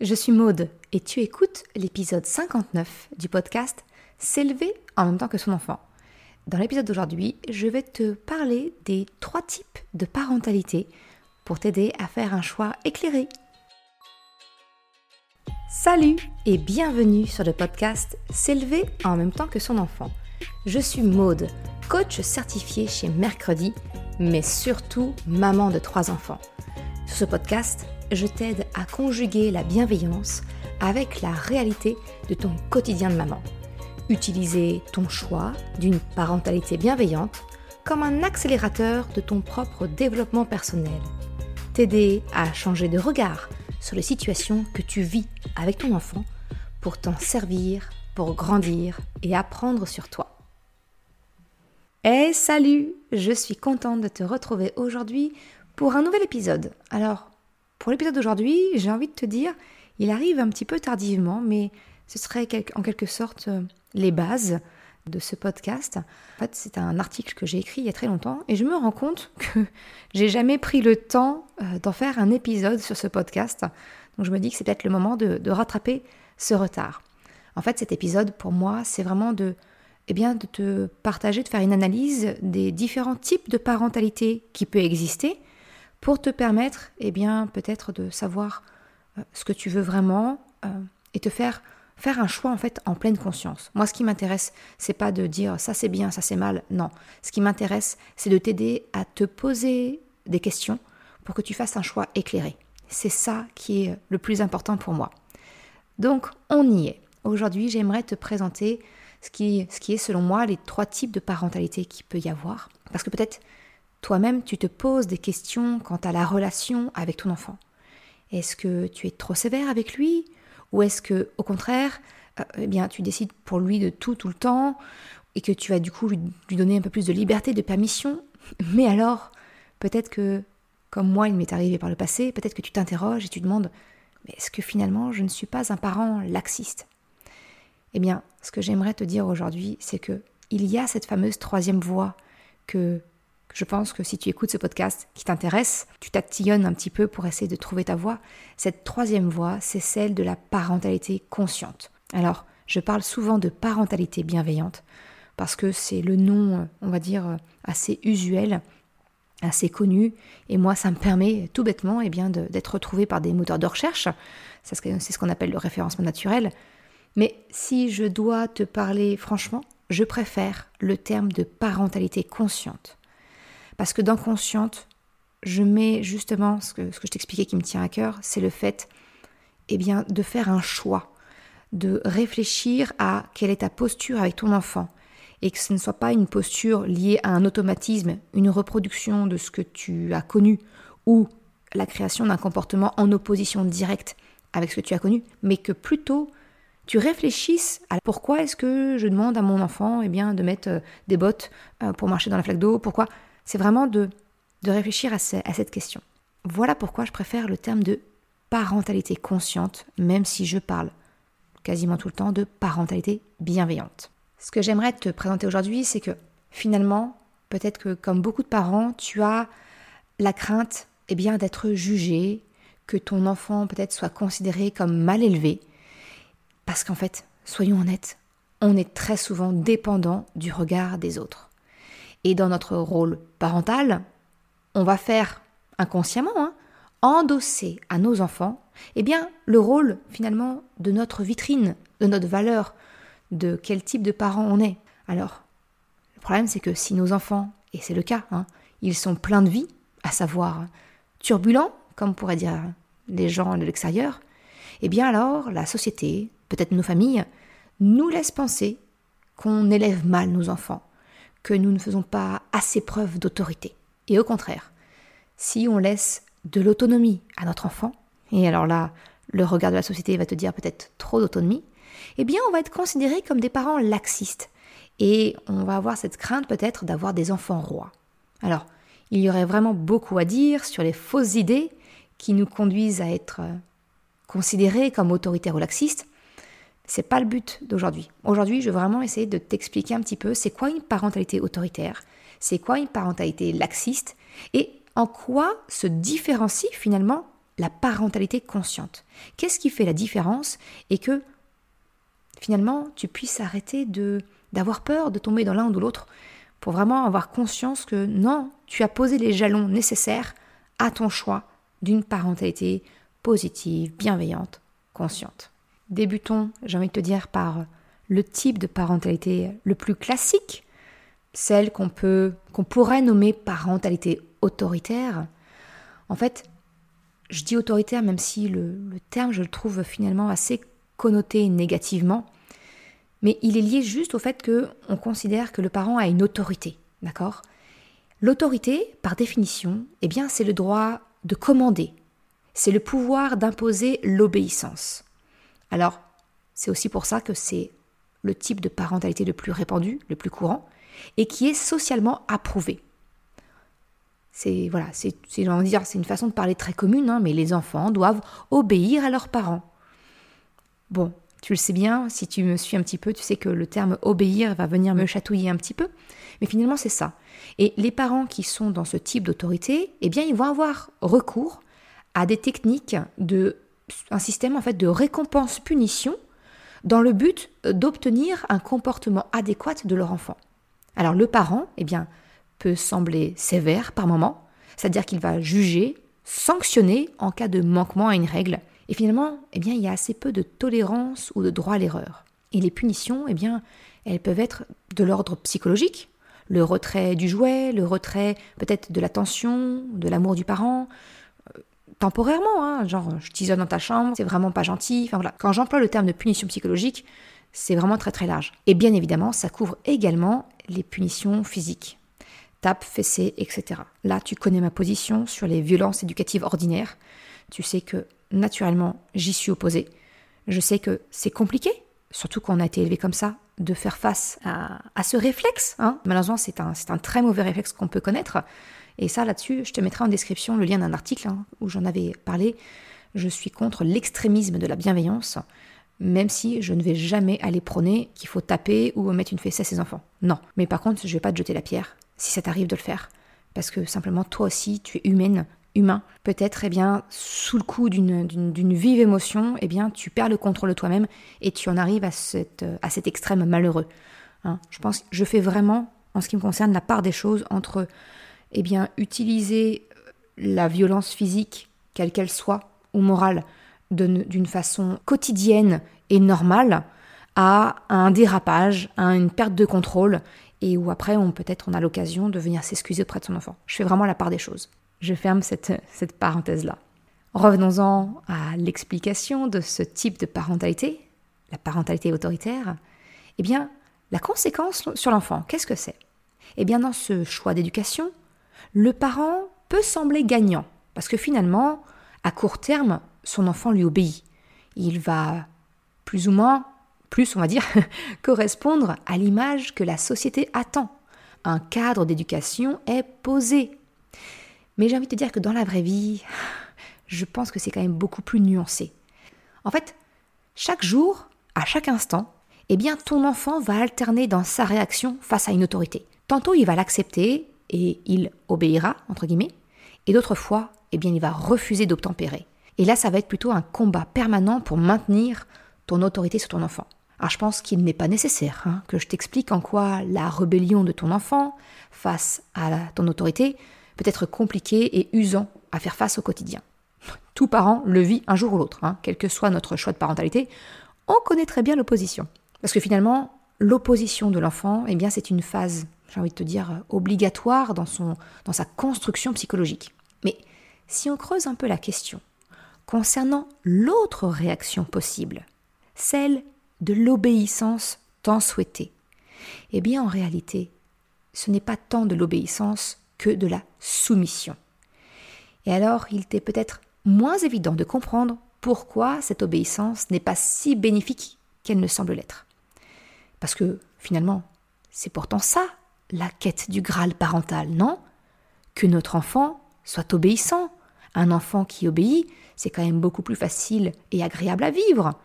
je suis Maude et tu écoutes l'épisode 59 du podcast S'élever en même temps que son enfant. Dans l'épisode d'aujourd'hui, je vais te parler des trois types de parentalité pour t'aider à faire un choix éclairé. Salut et bienvenue sur le podcast S'élever en même temps que son enfant. Je suis Maude, coach certifié chez Mercredi, mais surtout maman de trois enfants. Sur ce podcast, je t'aide à conjuguer la bienveillance avec la réalité de ton quotidien de maman. Utiliser ton choix d'une parentalité bienveillante comme un accélérateur de ton propre développement personnel. T'aider à changer de regard sur les situations que tu vis avec ton enfant pour t'en servir, pour grandir et apprendre sur toi. Hey salut Je suis contente de te retrouver aujourd'hui pour un nouvel épisode. Alors, pour l'épisode d'aujourd'hui, j'ai envie de te dire, il arrive un petit peu tardivement, mais ce serait en quelque sorte euh, les bases de ce podcast. En fait, c'est un article que j'ai écrit il y a très longtemps et je me rends compte que j'ai jamais pris le temps euh, d'en faire un épisode sur ce podcast. Donc je me dis que c'est peut-être le moment de, rattraper ce retard. En fait, cet épisode, pour moi, c'est vraiment de, eh bien, de te partager, de faire une analyse des différents types de parentalité qui peut exister pour te permettre, eh bien, peut-être de savoir euh, ce que tu veux vraiment euh, et te faire faire un choix en fait en pleine conscience. Moi, ce qui m'intéresse, c'est pas de dire ça c'est bien, ça c'est mal. Non, ce qui m'intéresse, c'est de t'aider à te poser des questions pour que tu fasses un choix éclairé. C'est ça qui est le plus important pour moi. Donc, on y est. Aujourd'hui, j'aimerais te présenter ce qui, ce qui est selon moi les trois types de parentalité qu'il peut y avoir. Parce que peut-être toi-même, tu te poses des questions quant à la relation avec ton enfant. Est-ce que tu es trop sévère avec lui? Ou est-ce que, au contraire, euh, eh bien, tu décides pour lui de tout, tout le temps et que tu vas du coup lui, donner un peu plus de liberté, de permission? Mais alors, peut-être que, comme moi, il m'est arrivé par le passé, peut-être que tu t'interroges et tu demandes Mais est-ce que finalement, je ne suis pas un parent laxiste? Eh bien, ce que j'aimerais te dire aujourd'hui, c'est que il y a cette fameuse troisième voie que je pense que si tu écoutes ce podcast qui t'intéresse, tu t'attillonnes un petit peu pour essayer de trouver ta voie. Cette troisième voie, c'est celle de la parentalité consciente. Alors, je parle souvent de parentalité bienveillante parce que c'est le nom, on va dire, assez usuel, assez connu. Et moi, ça me permet tout bêtement eh bien, d'être retrouvé par des moteurs de recherche. C'est ce qu'on appelle le référencement naturel. Mais si je dois te parler franchement, je préfère le terme de parentalité consciente. Parce que dans consciente, je mets justement ce que, je t'expliquais qui me tient à cœur, c'est le fait eh bien, de faire un choix, de réfléchir à quelle est ta posture avec ton enfant, et que ce ne soit pas une posture liée à un automatisme, une reproduction de ce que tu as connu, ou la création d'un comportement en opposition directe avec ce que tu as connu, mais que plutôt tu réfléchisses à pourquoi est-ce que je demande à mon enfant eh bien, de mettre euh, des bottes euh, pour marcher dans la flaque d'eau, pourquoi c'est vraiment de, de réfléchir à, cette question. Voilà pourquoi je préfère le terme de parentalité consciente, même si je parle quasiment tout le temps de parentalité bienveillante. Ce que j'aimerais te présenter aujourd'hui, c'est que finalement, peut-être que comme beaucoup de parents, tu as la crainte eh bien, d'être jugé, que ton enfant peut-être soit considéré comme mal élevé, parce qu'en fait, soyons honnêtes, on est très souvent dépendant du regard des autres. Et dans notre rôle parental, on va faire inconsciemment hein, endosser à nos enfants eh bien, le rôle finalement de notre vitrine, de notre valeur, de quel type de parent on est. Alors, le problème c'est que si nos enfants, et c'est le cas, hein, ils sont pleins de vie, à savoir turbulents, comme pourraient dire les gens de l'extérieur, eh bien alors la société, peut-être nos familles, nous laissent penser qu'on élève mal nos enfants, que nous ne faisons pas assez preuve d'autorité. Et au contraire, si on laisse de l'autonomie à notre enfant, et alors là, le regard de la société va te dire peut-être trop d'autonomie, eh bien on va être considéré comme des parents laxistes. Et on va avoir cette crainte peut-être d'avoir des enfants rois. Alors, il y aurait vraiment beaucoup à dire sur les fausses idées qui nous conduisent à être euh, considérés comme autoritaires ou laxistes, c'est pas le but d'aujourd'hui. Aujourd'hui, je veux vraiment essayer de t'expliquer un petit peu c'est quoi une parentalité autoritaire, c'est quoi une parentalité laxiste? Et en quoi se différencie finalement la parentalité consciente? Qu'est-ce qui fait la différence et que finalement tu puisses arrêter de d'avoir peur de tomber dans l'un ou l'autre pour vraiment avoir conscience que non, tu as posé les jalons nécessaires à ton choix d'une parentalité positive, bienveillante, consciente? Débutons, j'ai envie de te dire, par le type de parentalité le plus classique, celle qu'on peut qu'on pourrait nommer parentalité autoritaire. En fait, je dis autoritaire même si le, terme je le trouve finalement assez connoté négativement, mais il est lié juste au fait que on considère que le parent a une autorité, d'accord? L'autorité, par définition, eh bien, c'est le droit de commander, c'est le pouvoir d'imposer l'obéissance. Alors, c'est aussi pour ça que c'est le type de parentalité le plus répandu, le plus courant, et qui est socialement approuvé. C'est voilà, c'est une façon de parler très commune, hein, mais les enfants doivent obéir à leurs parents. Bon, tu le sais bien, si tu me suis un petit peu, tu sais que le terme obéir va venir me chatouiller un petit peu, mais finalement c'est ça. Et les parents qui sont dans ce type d'autorité, eh bien ils vont avoir recours à des techniques de un système en fait de récompense-punition dans le but d'obtenir un comportement adéquat de leur enfant. Alors le parent, eh peut sembler sévère par moment, c'est-à-dire qu'il va juger, sanctionner en cas de manquement à une règle. Et finalement, eh bien, il y a assez peu de tolérance ou de droit à l'erreur. Et les punitions, eh bien, elles peuvent être de l'ordre psychologique, le retrait du jouet, le retrait peut-être de l'attention, de l'amour du parent, temporairement, hein, genre je t'isole dans ta chambre, c'est vraiment pas gentil. Enfin voilà, quand j'emploie le terme de punition psychologique, c'est vraiment très très large. Et bien évidemment, ça couvre également les punitions physiques. Tape, fessée, etc. Là, tu connais ma position sur les violences éducatives ordinaires. Tu sais que naturellement, j'y suis opposée. Je sais que c'est compliqué, surtout quand on a été élevé comme ça, de faire face à, ce réflexe. Hein. Malheureusement, c'est un, un très mauvais réflexe qu'on peut connaître. Et ça, là-dessus, je te mettrai en description le lien d'un article hein, où j'en avais parlé. Je suis contre l'extrémisme de la bienveillance, même si je ne vais jamais aller prôner qu'il faut taper ou mettre une fessée à ses enfants. Non. Mais par contre, je ne vais pas te jeter la pierre, si ça t'arrive de le faire. Parce que simplement, toi aussi, tu es humaine, humain. Peut-être, eh bien, sous le coup d'une vive émotion, eh bien, tu perds le contrôle de toi-même et tu en arrives à, cette, à cet extrême malheureux. Hein. je pense, je fais vraiment, en ce qui me concerne, la part des choses entre eh bien, utiliser la violence physique, quelle qu'elle soit, ou morale, d'une façon quotidienne et normale, à un dérapage, à une perte de contrôle, et où après, on peut-être on a l'occasion de venir s'excuser auprès de son enfant. Je fais vraiment la part des choses. Je ferme cette, cette parenthèse-là. Revenons-en à l'explication de ce type de parentalité, la parentalité autoritaire. Eh bien, la conséquence sur l'enfant, qu'est-ce que c'est? Eh bien, dans ce choix d'éducation, le parent peut sembler gagnant, parce que finalement, à court terme, son enfant lui obéit. Il va plus ou moins, plus on va dire, correspondre à l'image que la société attend. Un cadre d'éducation est posé. Mais j'ai envie de te dire que dans la vraie vie, je pense que c'est quand même beaucoup plus nuancé. En fait, chaque jour, à chaque instant, eh bien ton enfant va alterner dans sa réaction face à une autorité. Tantôt il va l'accepter et il obéira, entre guillemets, et d'autres fois, eh bien, il va refuser d'obtempérer. Et là, ça va être plutôt un combat permanent pour maintenir ton autorité sur ton enfant. Alors je pense qu'il n'est pas nécessaire hein, que je t'explique en quoi la rébellion de ton enfant face à ton autorité peut être compliquée et usant à faire face au quotidien. Tout parent le vit un jour ou l'autre, hein, quel que soit notre choix de parentalité, on connaît très bien l'opposition. Parce que finalement, l'opposition de l'enfant, eh bien, c'est une phase j'ai envie de te dire, obligatoire dans, son, dans sa construction psychologique. Mais si on creuse un peu la question concernant l'autre réaction possible, celle de l'obéissance tant souhaitée, eh bien en réalité, ce n'est pas tant de l'obéissance que de la soumission. Et alors, il t'est peut-être moins évident de comprendre pourquoi cette obéissance n'est pas si bénéfique qu'elle ne semble l'être. Parce que finalement, c'est pourtant ça la quête du Graal parental, non? Que notre enfant soit obéissant. Un enfant qui obéit, c'est quand même beaucoup plus facile et agréable à vivre.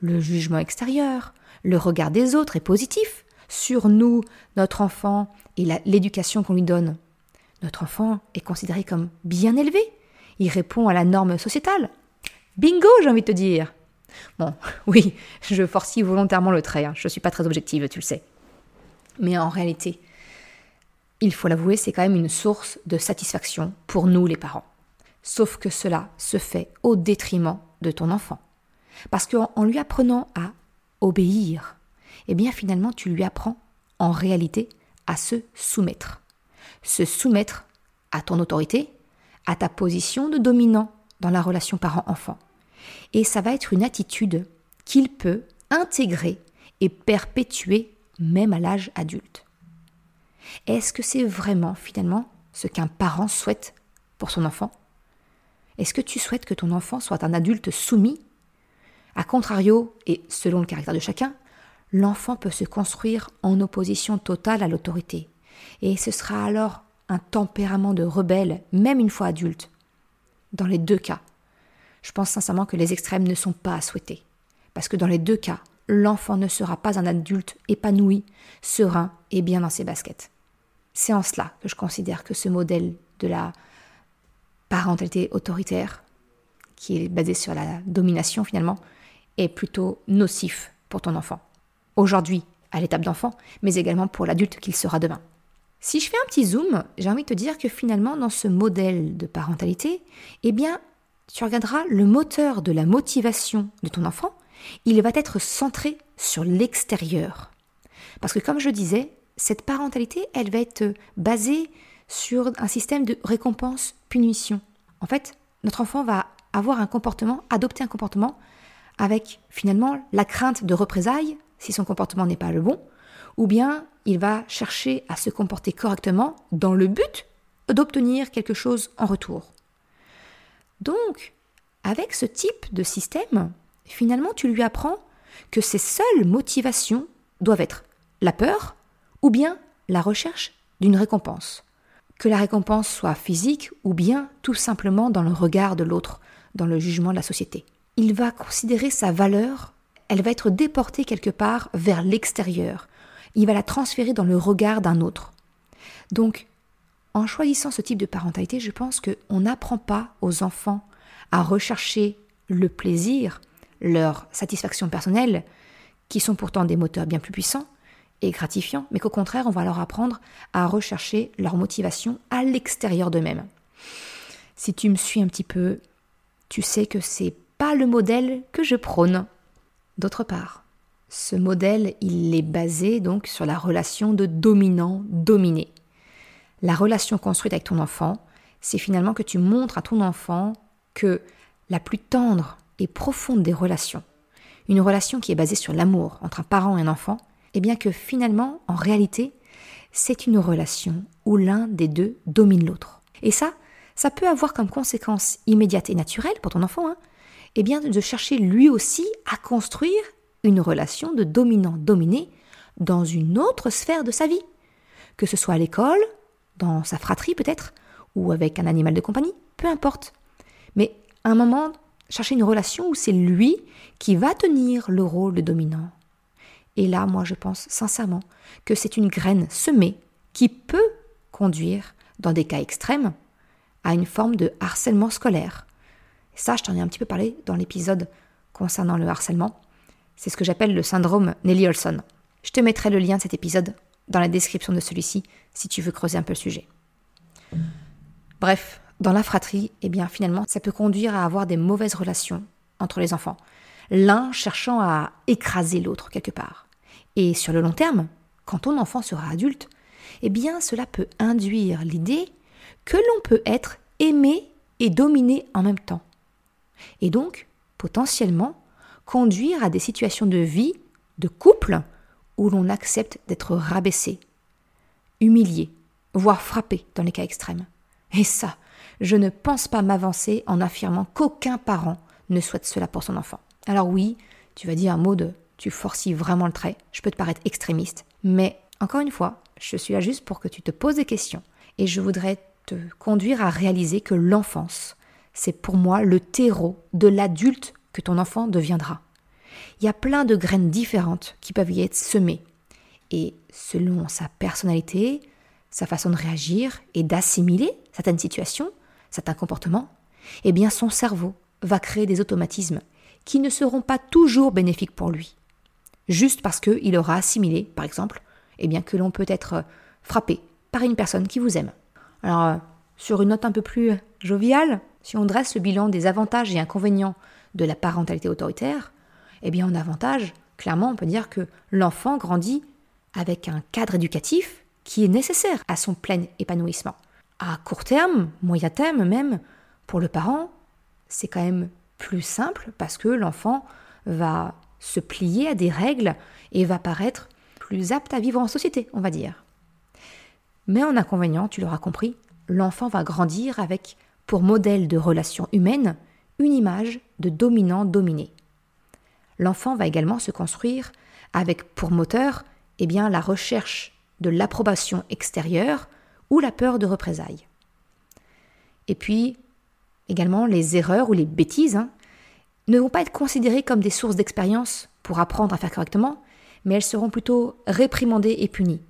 Le jugement extérieur, le regard des autres est positif sur nous, notre enfant et l'éducation qu'on lui donne. Notre enfant est considéré comme bien élevé. il répond à la norme sociétale. Bingo, j'ai envie de te dire. Bon, oui, je forcie volontairement le trait, hein. je ne suis pas très objective, tu le sais. Mais en réalité, il faut l'avouer, c'est quand même une source de satisfaction pour nous les parents. Sauf que cela se fait au détriment de ton enfant. Parce qu'en lui apprenant à obéir, eh bien finalement tu lui apprends en réalité à se soumettre. Se soumettre à ton autorité, à ta position de dominant dans la relation parent-enfant. Et ça va être une attitude qu'il peut intégrer et perpétuer même à l'âge adulte. Est-ce que c'est vraiment finalement ce qu'un parent souhaite pour son enfant? Est-ce que tu souhaites que ton enfant soit un adulte soumis? A contrario, et selon le caractère de chacun, l'enfant peut se construire en opposition totale à l'autorité. Et ce sera alors un tempérament de rebelle, même une fois adulte. Dans les deux cas, je pense sincèrement que les extrêmes ne sont pas à souhaiter. Parce que dans les deux cas, l'enfant ne sera pas un adulte épanoui, serein et bien dans ses baskets. C'est en cela que je considère que ce modèle de la parentalité autoritaire, qui est basé sur la domination finalement, est plutôt nocif pour ton enfant. Aujourd'hui, à l'étape d'enfant, mais également pour l'adulte qu'il sera demain. Si je fais un petit zoom, j'ai envie de te dire que finalement, dans ce modèle de parentalité, eh bien, tu regarderas le moteur de la motivation de ton enfant, il va être centré sur l'extérieur. Parce que comme je disais, cette parentalité, elle va être basée sur un système de récompense-punition. En fait, notre enfant va avoir un comportement, adopter un comportement avec finalement la crainte de représailles si son comportement n'est pas le bon, ou bien il va chercher à se comporter correctement dans le but d'obtenir quelque chose en retour. Donc, avec ce type de système, finalement, tu lui apprends que ses seules motivations doivent être la peur ou bien la recherche d'une récompense. Que la récompense soit physique ou bien tout simplement dans le regard de l'autre, dans le jugement de la société. Il va considérer sa valeur, elle va être déportée quelque part vers l'extérieur. Il va la transférer dans le regard d'un autre. Donc, en choisissant ce type de parentalité, je pense qu'on n'apprend pas aux enfants à rechercher le plaisir, leur satisfaction personnelle, qui sont pourtant des moteurs bien plus puissants et gratifiants, mais qu'au contraire, on va leur apprendre à rechercher leur motivation à l'extérieur d'eux-mêmes. Si tu me suis un petit peu, tu sais que c'est pas le modèle que je prône. D'autre part, ce modèle, il est basé donc sur la relation de dominant-dominé. La relation construite avec ton enfant, c'est finalement que tu montres à ton enfant que la plus tendre et profonde des relations, une relation qui est basée sur l'amour entre un parent et un enfant, eh bien que finalement, en réalité, c'est une relation où l'un des deux domine l'autre. Et ça, ça peut avoir comme conséquence immédiate et naturelle pour ton enfant, hein, eh bien de chercher lui aussi à construire une relation de dominant-dominé dans une autre sphère de sa vie, que ce soit à l'école, dans sa fratrie peut-être, ou avec un animal de compagnie, peu importe. Mais à un moment, chercher une relation où c'est lui qui va tenir le rôle de dominant. Et là, moi, je pense sincèrement que c'est une graine semée qui peut conduire, dans des cas extrêmes, à une forme de harcèlement scolaire. Ça, je t'en ai un petit peu parlé dans l'épisode concernant le harcèlement. C'est ce que j'appelle le syndrome Nelly Olson. Je te mettrai le lien de cet épisode dans la description de celui-ci si tu veux creuser un peu le sujet. Bref, dans la fratrie, eh bien finalement, ça peut conduire à avoir des mauvaises relations entre les enfants, l'un cherchant à écraser l'autre quelque part. Et sur le long terme, quand ton enfant sera adulte, eh bien cela peut induire l'idée que l'on peut être aimé et dominé en même temps. Et donc, potentiellement, conduire à des situations de vie, de couple, où l'on accepte d'être rabaissé, humilié, voire frappé dans les cas extrêmes. Et ça, je ne pense pas m'avancer en affirmant qu'aucun parent ne souhaite cela pour son enfant. Alors oui, tu vas dire un mot de tu forcis vraiment le trait, je peux te paraître extrémiste, mais encore une fois, je suis là juste pour que tu te poses des questions et je voudrais te conduire à réaliser que l'enfance, c'est pour moi le terreau de l'adulte que ton enfant deviendra. Il y a plein de graines différentes qui peuvent y être semées. Et selon sa personnalité, sa façon de réagir et d'assimiler certaines situations, certains comportements, eh bien son cerveau va créer des automatismes qui ne seront pas toujours bénéfiques pour lui. Juste parce qu'il aura assimilé, par exemple, eh bien que l'on peut être frappé par une personne qui vous aime. Alors, euh, sur une note un peu plus joviale, si on dresse le bilan des avantages et inconvénients de la parentalité autoritaire, eh bien en avantage, clairement, on peut dire que l'enfant grandit avec un cadre éducatif qui est nécessaire à son plein épanouissement. À court terme, moyen terme même, pour le parent, c'est quand même plus simple parce que l'enfant va se plier à des règles et va paraître plus apte à vivre en société, on va dire. Mais en inconvénient, tu l'auras compris, l'enfant va grandir avec pour modèle de relation humaine une image de dominant-dominé. L'enfant va également se construire avec pour moteur eh bien, la recherche de l'approbation extérieure ou la peur de représailles. Et puis, également, les erreurs ou les bêtises hein, ne vont pas être considérées comme des sources d'expérience pour apprendre à faire correctement, mais elles seront plutôt réprimandées et punies.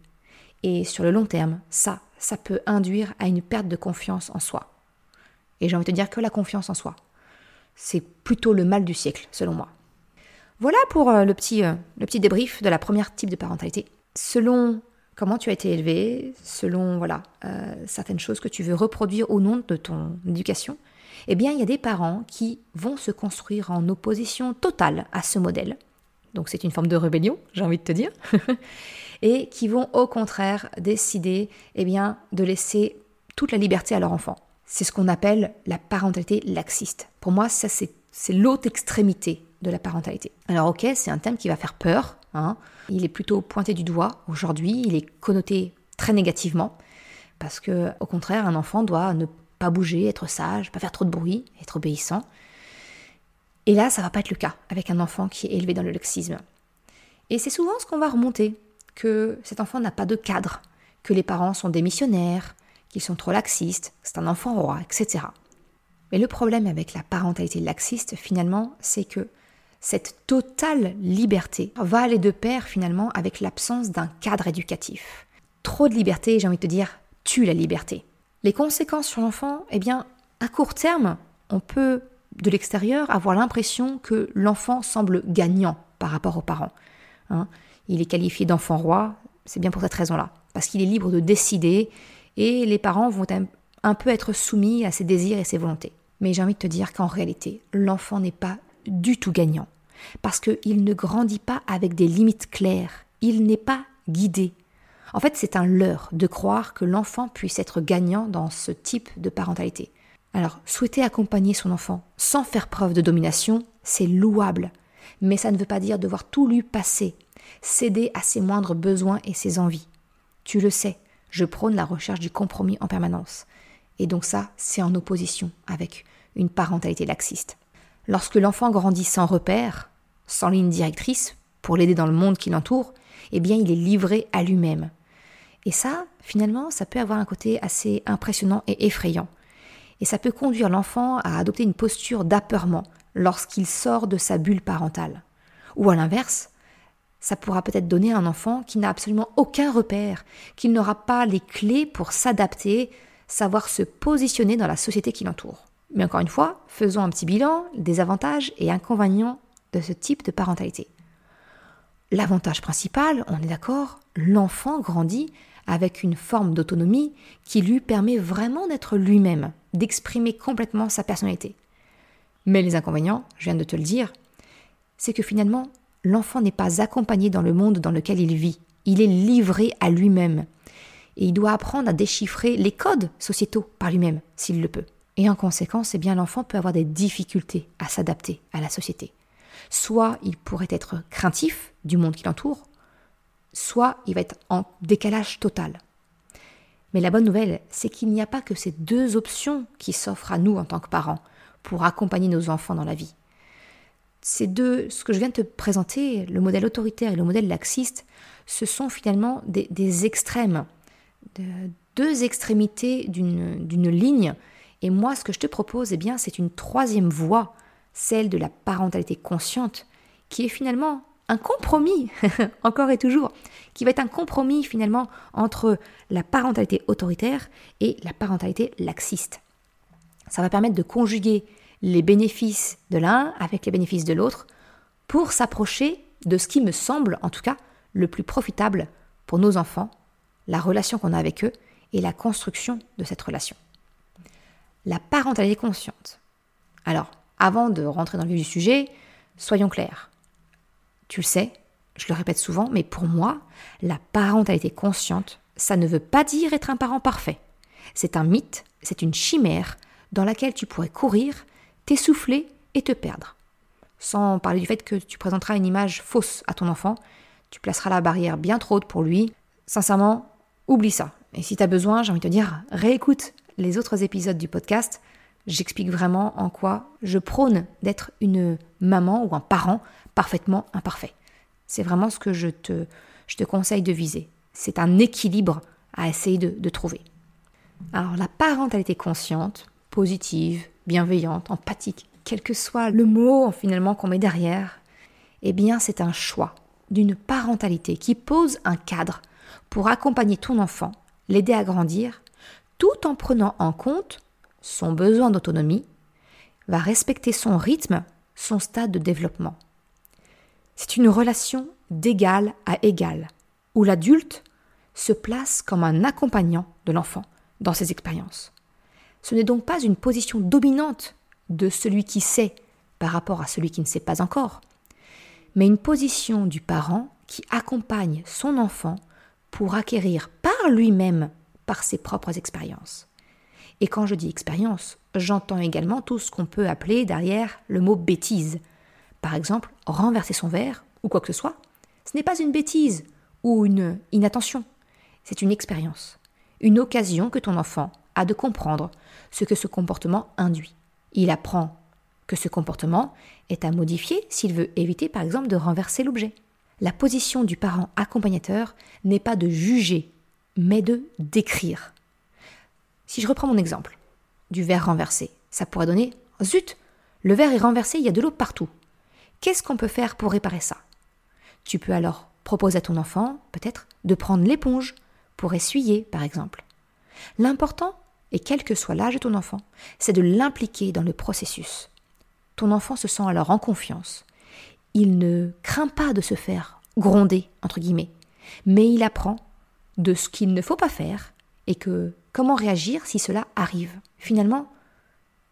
Et sur le long terme, ça, ça peut induire à une perte de confiance en soi. Et j'ai envie de te dire que la confiance en soi, c'est plutôt le mal du siècle, selon moi. Voilà pour euh, le petit, euh, le petit débrief de la première type de parentalité. Selon comment tu as été élevé, selon voilà euh, certaines choses que tu veux reproduire au nom de ton éducation, eh bien il y a des parents qui vont se construire en opposition totale à ce modèle. Donc c'est une forme de rébellion, j'ai envie de te dire, et qui vont au contraire décider eh bien de laisser toute la liberté à leur enfant. C'est ce qu'on appelle la parentalité laxiste. Pour moi, ça c'est l'autre extrémité de la parentalité. Alors ok, c'est un thème qui va faire peur. Hein. Il est plutôt pointé du doigt aujourd'hui. Il est connoté très négativement parce que au contraire, un enfant doit ne pas bouger, être sage, pas faire trop de bruit, être obéissant. Et là, ça va pas être le cas avec un enfant qui est élevé dans le laxisme. Et c'est souvent ce qu'on va remonter, que cet enfant n'a pas de cadre, que les parents sont démissionnaires, qu'ils sont trop laxistes, c'est un enfant roi, etc. Mais le problème avec la parentalité laxiste, finalement, c'est que cette totale liberté va aller de pair finalement avec l'absence d'un cadre éducatif. Trop de liberté, j'ai envie de te dire, tue la liberté. Les conséquences sur l'enfant, eh bien, à court terme, on peut de l'extérieur avoir l'impression que l'enfant semble gagnant par rapport aux parents. Hein. il est qualifié d'enfant roi, c'est bien pour cette raison-là, parce qu'il est libre de décider et les parents vont un peu être soumis à ses désirs et ses volontés. Mais j'ai envie de te dire qu'en réalité, l'enfant n'est pas du tout gagnant. Parce qu'il ne grandit pas avec des limites claires. Il n'est pas guidé. En fait, c'est un leurre de croire que l'enfant puisse être gagnant dans ce type de parentalité. Alors, souhaiter accompagner son enfant sans faire preuve de domination, c'est louable. Mais ça ne veut pas dire devoir tout lui passer, céder à ses moindres besoins et ses envies. Tu le sais, je prône la recherche du compromis en permanence. Et donc ça, c'est en opposition avec une parentalité laxiste. Lorsque l'enfant grandit sans repère, sans ligne directrice, pour l'aider dans le monde qui l'entoure, eh bien il est livré à lui-même. Et ça, finalement, ça peut avoir un côté assez impressionnant et effrayant. Et ça peut conduire l'enfant à adopter une posture d'apeurement lorsqu'il sort de sa bulle parentale. Ou à l'inverse, ça pourra peut-être donner à un enfant qui n'a absolument aucun repère, qui n'aura pas les clés pour s'adapter, savoir se positionner dans la société qui l'entoure. Mais encore une fois, faisons un petit bilan des avantages et inconvénients de ce type de parentalité. L'avantage principal, on est d'accord, l'enfant grandit avec une forme d'autonomie qui lui permet vraiment d'être lui-même, d'exprimer complètement sa personnalité. Mais les inconvénients, je viens de te le dire, c'est que finalement, l'enfant n'est pas accompagné dans le monde dans lequel il vit. Il est livré à lui-même. Et il doit apprendre à déchiffrer les codes sociétaux par lui-même, s'il le peut. Et en conséquence, eh bien, l'enfant peut avoir des difficultés à s'adapter à la société. Soit il pourrait être craintif du monde qui l'entoure, soit il va être en décalage total. Mais la bonne nouvelle, c'est qu'il n'y a pas que ces deux options qui s'offrent à nous en tant que parents pour accompagner nos enfants dans la vie. Ces deux, ce que je viens de te présenter, le modèle autoritaire et le modèle laxiste, ce sont finalement des, extrêmes, deux extrémités d'une ligne et moi, ce que je te propose, eh bien, c'est une troisième voie, celle de la parentalité consciente, qui est finalement un compromis, encore et toujours, qui va être un compromis finalement entre la parentalité autoritaire et la parentalité laxiste. Ça va permettre de conjuguer les bénéfices de l'un avec les bénéfices de l'autre pour s'approcher de ce qui me semble, en tout cas, le plus profitable pour nos enfants, la relation qu'on a avec eux et la construction de cette relation. La parentalité consciente. Alors, avant de rentrer dans le vif du sujet, soyons clairs. Tu le sais, je le répète souvent, mais pour moi, la parentalité consciente, ça ne veut pas dire être un parent parfait. C'est un mythe, c'est une chimère dans laquelle tu pourrais courir, t'essouffler et te perdre. Sans parler du fait que tu présenteras une image fausse à ton enfant, tu placeras la barrière bien trop haute pour lui. Sincèrement, oublie ça. Et si tu as besoin, j'ai envie de te dire, réécoute les autres épisodes du podcast. J'explique vraiment en quoi je prône d'être une maman ou un parent parfaitement imparfait. C'est vraiment ce que je te, je te conseille de viser. C'est un équilibre à essayer de, de trouver. Alors la parentalité consciente, positive, bienveillante, empathique, quel que soit le mot finalement qu'on met derrière, eh bien c'est un choix d'une parentalité qui pose un cadre pour accompagner ton enfant, l'aider à grandir, tout en prenant en compte son besoin d'autonomie, va respecter son rythme, son stade de développement. C'est une relation d'égal à égal, où l'adulte se place comme un accompagnant de l'enfant dans ses expériences. Ce n'est donc pas une position dominante de celui qui sait par rapport à celui qui ne sait pas encore, mais une position du parent qui accompagne son enfant pour acquérir par lui-même, par ses propres expériences. Et quand je dis expérience, j'entends également tout ce qu'on peut appeler derrière le mot bêtise. Par exemple, renverser son verre ou quoi que ce soit, ce n'est pas une bêtise ou une inattention, c'est une expérience, une occasion que ton enfant a de comprendre ce que ce comportement induit. Il apprend que ce comportement est à modifier s'il veut éviter par exemple de renverser l'objet. La position du parent accompagnateur n'est pas de juger, mais de décrire. Si je reprends mon exemple du verre renversé, ça pourrait donner Zut, le verre est renversé, il y a de l'eau partout. Qu'est-ce qu'on peut faire pour réparer ça? Tu peux alors proposer à ton enfant, peut-être, de prendre l'éponge pour essuyer, par exemple. L'important, et quel que soit l'âge de ton enfant, c'est de l'impliquer dans le processus. Ton enfant se sent alors en confiance. Il ne craint pas de se faire gronder, entre guillemets, mais il apprend de ce qu'il ne faut pas faire et que comment réagir si cela arrive. Finalement,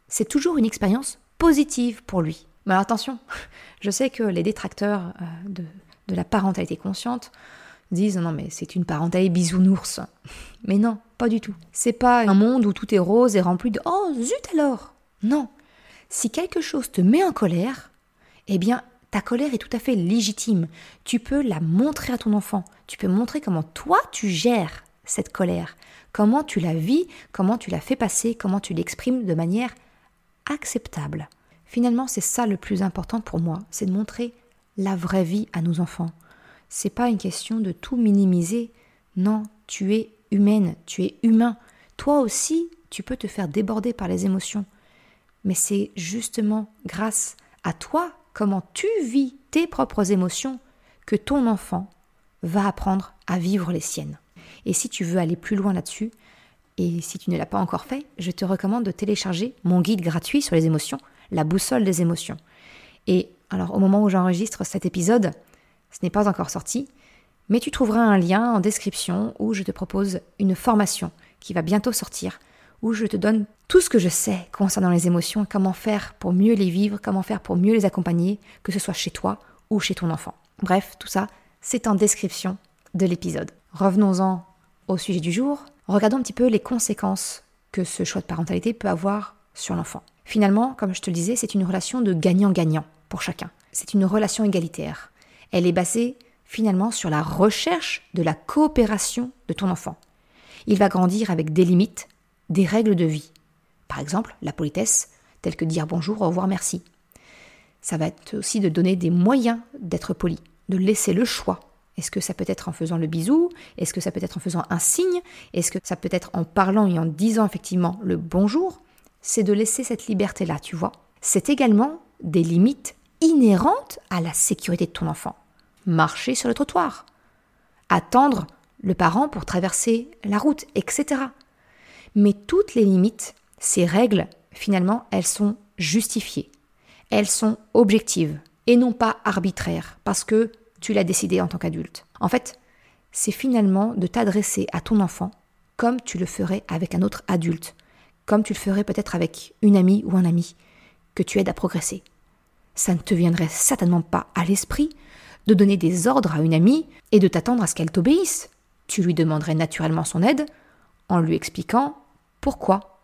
c'est toujours une expérience positive pour lui. Mais attention, je sais que les détracteurs euh, de, de la parentalité consciente disent non mais c'est une parentalité bisounours. Mais non, pas du tout. C'est pas un monde où tout est rose et rempli de oh zut alors. Non. Si quelque chose te met en colère, eh bien ta colère est tout à fait légitime. Tu peux la montrer à ton enfant. Tu peux montrer comment toi tu gères cette colère, comment tu la vis, comment tu la fais passer, comment tu l'exprimes de manière acceptable. Finalement, c'est ça le plus important pour moi, c'est de montrer la vraie vie à nos enfants c'est pas une question de tout minimiser. Non, tu es humaine, tu es humain. Toi aussi, tu peux te faire déborder par les émotions. Mais c'est justement grâce à toi, comment tu vis tes propres émotions, que ton enfant va apprendre à vivre les siennes. Et si tu veux aller plus loin là-dessus, et si tu ne l'as pas encore fait, je te recommande de télécharger mon guide gratuit sur les émotions, la boussole des émotions. Et alors au moment où j'enregistre cet épisode, ce n'est pas encore sorti, mais tu trouveras un lien en description où je te propose une formation qui va bientôt sortir, où je te donne tout ce que je sais concernant les émotions, comment faire pour mieux les vivre, comment faire pour mieux les accompagner, que ce soit chez toi ou chez ton enfant. Bref, tout ça, c'est en description de l'épisode. Revenons-en au sujet du jour. Regardons un petit peu les conséquences que ce choix de parentalité peut avoir sur l'enfant. Finalement, comme je te le disais, c'est une relation de gagnant-gagnant pour chacun. C'est une relation égalitaire. Elle est basée finalement sur la recherche de la coopération de ton enfant. Il va grandir avec des limites, des règles de vie. Par exemple, la politesse, telle que dire bonjour, au revoir, merci. Ça va être aussi de donner des moyens d'être poli, de laisser le choix. Est-ce que ça peut être en faisant le bisou? Est-ce que ça peut être en faisant un signe? Est-ce que ça peut être en parlant et en disant effectivement le bonjour? C'est de laisser cette liberté-là, tu vois. C'est également des limites inhérentes à la sécurité de ton enfant marcher sur le trottoir, attendre le parent pour traverser la route, etc. Mais toutes les limites, ces règles, finalement, elles sont justifiées. Elles sont objectives et non pas arbitraires parce que tu l'as décidé en tant qu'adulte. En fait, c'est finalement de t'adresser à ton enfant comme tu le ferais avec un autre adulte, comme tu le ferais peut-être avec une amie ou un ami que tu aides à progresser. Ça ne te viendrait certainement pas à l'esprit de donner des ordres à une amie et de t'attendre à ce qu'elle t'obéisse. Tu lui demanderais naturellement son aide en lui expliquant pourquoi.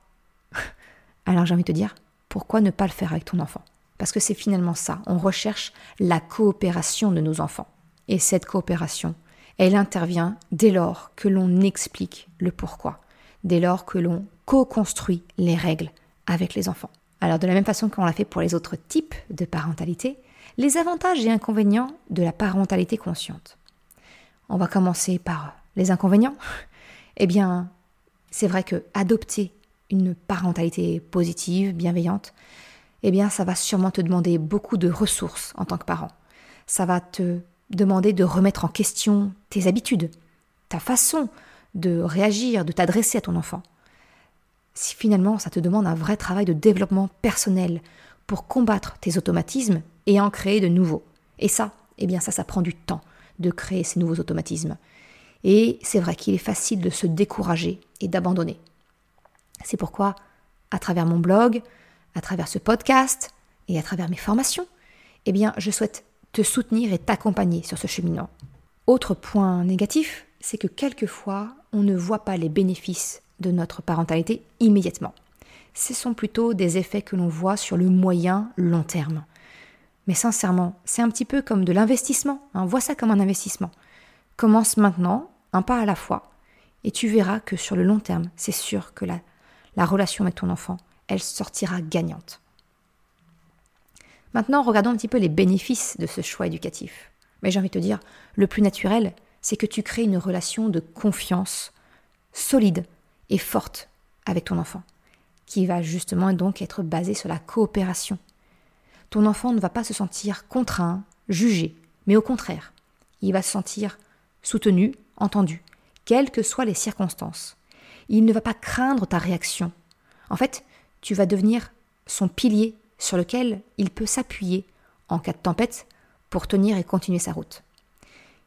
Alors j'ai envie de te dire, pourquoi ne pas le faire avec ton enfant? Parce que c'est finalement ça, on recherche la coopération de nos enfants. Et cette coopération, elle intervient dès lors que l'on explique le pourquoi, dès lors que l'on co-construit les règles avec les enfants. Alors de la même façon qu'on l'a fait pour les autres types de parentalité, les avantages et inconvénients de la parentalité consciente. On va commencer par les inconvénients. Eh bien, c'est vrai que adopter une parentalité positive, bienveillante, eh bien, ça va sûrement te demander beaucoup de ressources en tant que parent. Ça va te demander de remettre en question tes habitudes, ta façon de réagir, de t'adresser à ton enfant. Si finalement ça te demande un vrai travail de développement personnel pour combattre tes automatismes et en créer de nouveaux. Et ça, eh bien ça, ça prend du temps de créer ces nouveaux automatismes. Et c'est vrai qu'il est facile de se décourager et d'abandonner. C'est pourquoi, à travers mon blog, à travers ce podcast et à travers mes formations, eh bien, je souhaite te soutenir et t'accompagner sur ce cheminement. Autre point négatif, c'est que quelquefois, on ne voit pas les bénéfices de notre parentalité immédiatement. Ce sont plutôt des effets que l'on voit sur le moyen long terme. Mais sincèrement, c'est un petit peu comme de l'investissement. Hein. Vois ça comme un investissement. Commence maintenant, un pas à la fois, et tu verras que sur le long terme, c'est sûr que la, la relation avec ton enfant, elle sortira gagnante. Maintenant, regardons un petit peu les bénéfices de ce choix éducatif. Mais j'ai envie de te dire, le plus naturel, c'est que tu crées une relation de confiance solide et forte avec ton enfant, qui va justement donc être basée sur la coopération. Ton enfant ne va pas se sentir contraint, jugé, mais au contraire, il va se sentir soutenu, entendu, quelles que soient les circonstances. Il ne va pas craindre ta réaction. En fait, tu vas devenir son pilier sur lequel il peut s'appuyer en cas de tempête pour tenir et continuer sa route.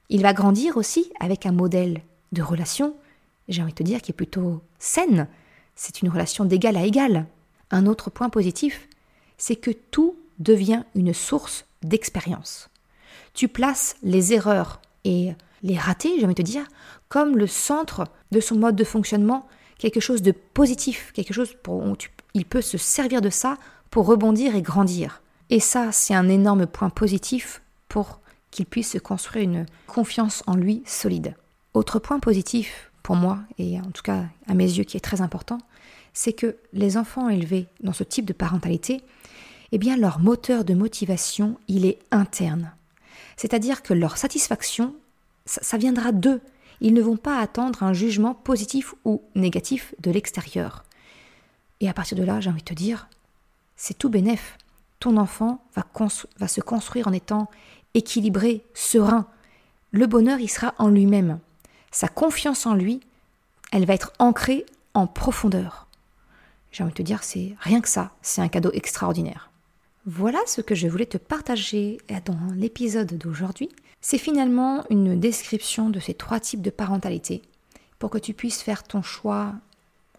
Il va grandir aussi avec un modèle de relation, j'ai envie de te dire, qui est plutôt saine. C'est une relation d'égal à égal. Un autre point positif, c'est que tout devient une source d'expérience. Tu places les erreurs et les ratés, j'ai envie de te dire, comme le centre de son mode de fonctionnement, quelque chose de positif, quelque chose pour où il peut se servir de ça pour rebondir et grandir. Et ça, c'est un énorme point positif pour qu'il puisse se construire une confiance en lui solide. Autre point positif pour moi, et en tout cas à mes yeux qui est très important, c'est que les enfants élevés dans ce type de parentalité, eh bien leur moteur de motivation, il est interne. C'est-à-dire que leur satisfaction, ça, ça viendra d'eux. Ils ne vont pas attendre un jugement positif ou négatif de l'extérieur. Et à partir de là, j'ai envie de te dire, c'est tout bénef. Ton enfant va, se construire en étant équilibré, serein. Le bonheur, il sera en lui-même. Sa confiance en lui, elle va être ancrée en profondeur. J'ai envie de te dire, c'est rien que ça, c'est un cadeau extraordinaire. Voilà ce que je voulais te partager dans l'épisode d'aujourd'hui. C'est finalement une description de ces trois types de parentalité pour que tu puisses faire ton choix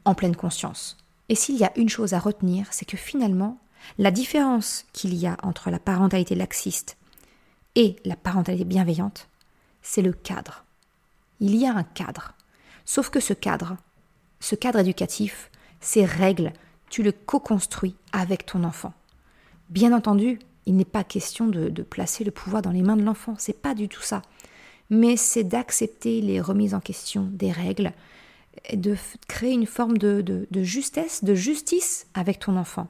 en pleine conscience. Et s'il y a une chose à retenir, c'est que finalement, la différence qu'il y a entre la parentalité laxiste et la parentalité bienveillante, c'est le cadre. Il y a un cadre. Sauf que ce cadre, ce cadre éducatif, ces règles, tu le co-construis avec ton enfant. Bien entendu, il n'est pas question de, placer le pouvoir dans les mains de l'enfant, c'est pas du tout ça. Mais c'est d'accepter les remises en question des règles, de créer une forme de, de, justesse, de justice avec ton enfant.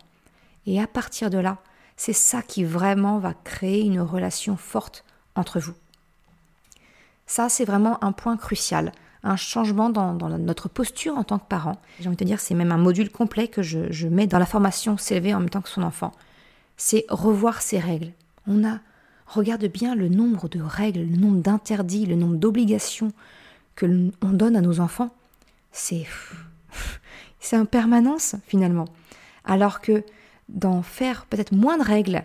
Et à partir de là, c'est ça qui vraiment va créer une relation forte entre vous. Ça, c'est vraiment un point crucial, un changement dans, notre posture en tant que parent. J'ai envie de te dire, c'est même un module complet que je, je mets dans la formation s'élever en même temps que son enfant. C'est revoir ses règles. On a, regarde bien le nombre de règles, le nombre d'interdits, le nombre d'obligations que l'on donne à nos enfants c'est c'est en permanence finalement. Alors que d'en faire peut-être moins de règles,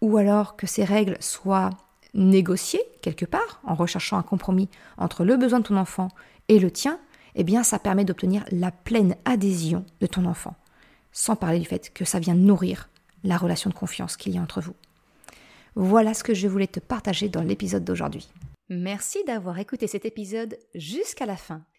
ou alors que ces règles soient négociées quelque part, en recherchant un compromis entre le besoin de ton enfant et le tien, eh bien ça permet d'obtenir la pleine adhésion de ton enfant, sans parler du fait que ça vient nourrir la relation de confiance qu'il y a entre vous. Voilà ce que je voulais te partager dans l'épisode d'aujourd'hui. Merci d'avoir écouté cet épisode jusqu'à la fin.